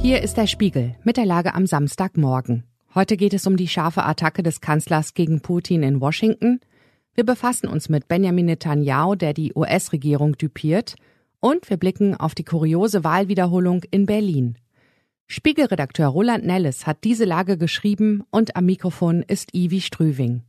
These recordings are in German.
Hier ist der Spiegel mit der Lage am Samstagmorgen. Heute geht es um die scharfe Attacke des Kanzlers gegen Putin in Washington. Wir befassen uns mit Benjamin Netanyahu, der die US-Regierung düpiert. Und wir blicken auf die kuriose Wahlwiederholung in Berlin. Spiegelredakteur Roland Nellis hat diese Lage geschrieben und am Mikrofon ist Ivi Strüving.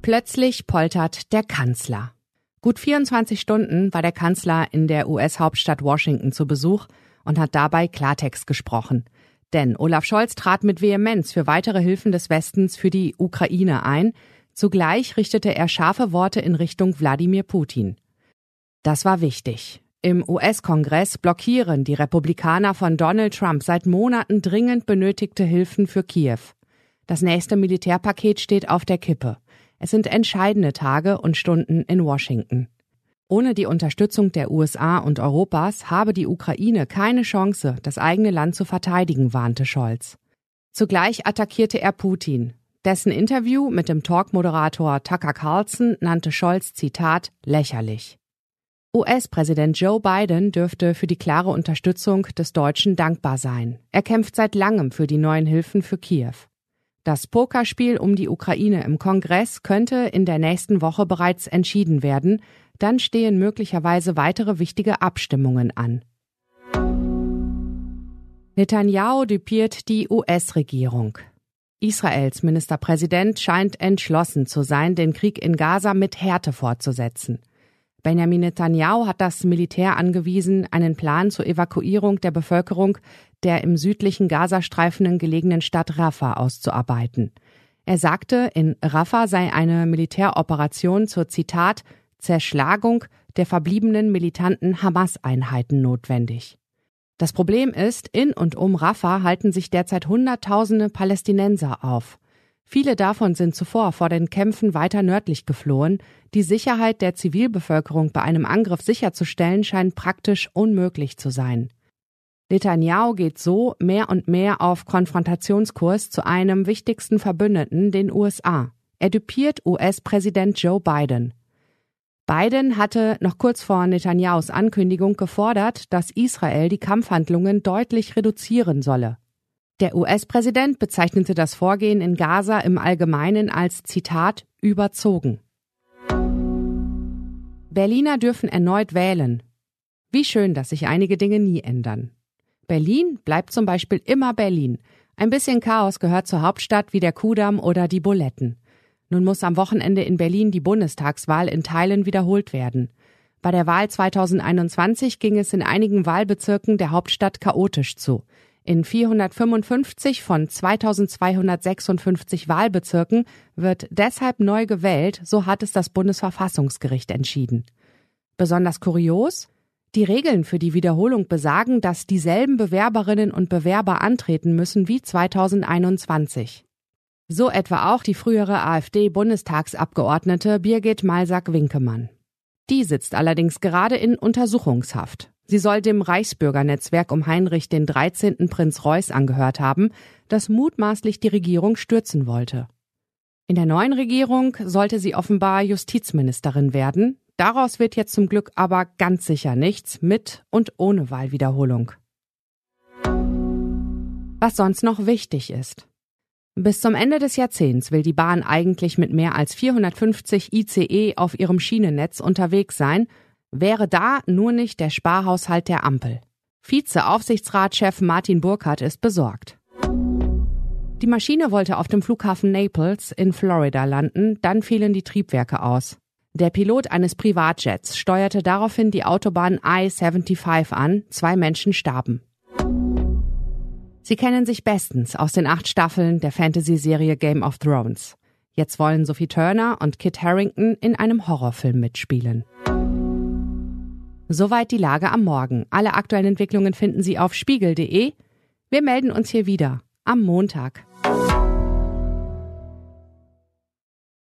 Plötzlich poltert der Kanzler. Gut 24 Stunden war der Kanzler in der US-Hauptstadt Washington zu Besuch und hat dabei Klartext gesprochen. Denn Olaf Scholz trat mit Vehemenz für weitere Hilfen des Westens für die Ukraine ein. Zugleich richtete er scharfe Worte in Richtung Wladimir Putin. Das war wichtig. Im US-Kongress blockieren die Republikaner von Donald Trump seit Monaten dringend benötigte Hilfen für Kiew. Das nächste Militärpaket steht auf der Kippe. Es sind entscheidende Tage und Stunden in Washington. Ohne die Unterstützung der USA und Europas habe die Ukraine keine Chance, das eigene Land zu verteidigen, warnte Scholz. Zugleich attackierte er Putin. Dessen Interview mit dem Talk-Moderator Tucker Carlson nannte Scholz Zitat lächerlich. US-Präsident Joe Biden dürfte für die klare Unterstützung des Deutschen dankbar sein. Er kämpft seit langem für die neuen Hilfen für Kiew. Das Pokerspiel um die Ukraine im Kongress könnte in der nächsten Woche bereits entschieden werden, dann stehen möglicherweise weitere wichtige Abstimmungen an. Netanyahu düpiert die US-Regierung. Israels Ministerpräsident scheint entschlossen zu sein, den Krieg in Gaza mit Härte fortzusetzen. Benjamin Netanyahu hat das Militär angewiesen, einen Plan zur Evakuierung der Bevölkerung der im südlichen Gazastreifen gelegenen Stadt Rafah auszuarbeiten. Er sagte, in Rafah sei eine Militäroperation zur Zitat Zerschlagung der verbliebenen militanten Hamas-Einheiten notwendig. Das Problem ist, in und um Rafah halten sich derzeit Hunderttausende Palästinenser auf. Viele davon sind zuvor vor den Kämpfen weiter nördlich geflohen. Die Sicherheit der Zivilbevölkerung bei einem Angriff sicherzustellen scheint praktisch unmöglich zu sein. Netanyahu geht so mehr und mehr auf Konfrontationskurs zu einem wichtigsten Verbündeten, den USA. Er düpiert US-Präsident Joe Biden. Biden hatte noch kurz vor Netanyahus Ankündigung gefordert, dass Israel die Kampfhandlungen deutlich reduzieren solle. Der US-Präsident bezeichnete das Vorgehen in Gaza im Allgemeinen als Zitat überzogen. Berliner dürfen erneut wählen. Wie schön, dass sich einige Dinge nie ändern. Berlin bleibt zum Beispiel immer Berlin. Ein bisschen Chaos gehört zur Hauptstadt wie der Kudamm oder die Buletten. Nun muss am Wochenende in Berlin die Bundestagswahl in Teilen wiederholt werden. Bei der Wahl 2021 ging es in einigen Wahlbezirken der Hauptstadt chaotisch zu. In 455 von 2256 Wahlbezirken wird deshalb neu gewählt, so hat es das Bundesverfassungsgericht entschieden. Besonders kurios? Die Regeln für die Wiederholung besagen, dass dieselben Bewerberinnen und Bewerber antreten müssen wie 2021. So etwa auch die frühere AfD-Bundestagsabgeordnete Birgit Malsack-Winkemann. Die sitzt allerdings gerade in Untersuchungshaft. Sie soll dem Reichsbürgernetzwerk um Heinrich den 13. Prinz Reuß angehört haben, das mutmaßlich die Regierung stürzen wollte. In der neuen Regierung sollte sie offenbar Justizministerin werden. Daraus wird jetzt zum Glück aber ganz sicher nichts mit und ohne Wahlwiederholung. Was sonst noch wichtig ist. Bis zum Ende des Jahrzehnts will die Bahn eigentlich mit mehr als 450 ICE auf ihrem Schienennetz unterwegs sein wäre da nur nicht der Sparhaushalt der Ampel. Vize-Aufsichtsratschef Martin Burkhardt ist besorgt. Die Maschine wollte auf dem Flughafen Naples in Florida landen, dann fielen die Triebwerke aus. Der Pilot eines Privatjets steuerte daraufhin die Autobahn I-75 an, zwei Menschen starben. Sie kennen sich bestens aus den acht Staffeln der Fantasy-Serie Game of Thrones. Jetzt wollen Sophie Turner und Kit Harrington in einem Horrorfilm mitspielen. Soweit die Lage am Morgen. Alle aktuellen Entwicklungen finden Sie auf spiegel.de. Wir melden uns hier wieder am Montag.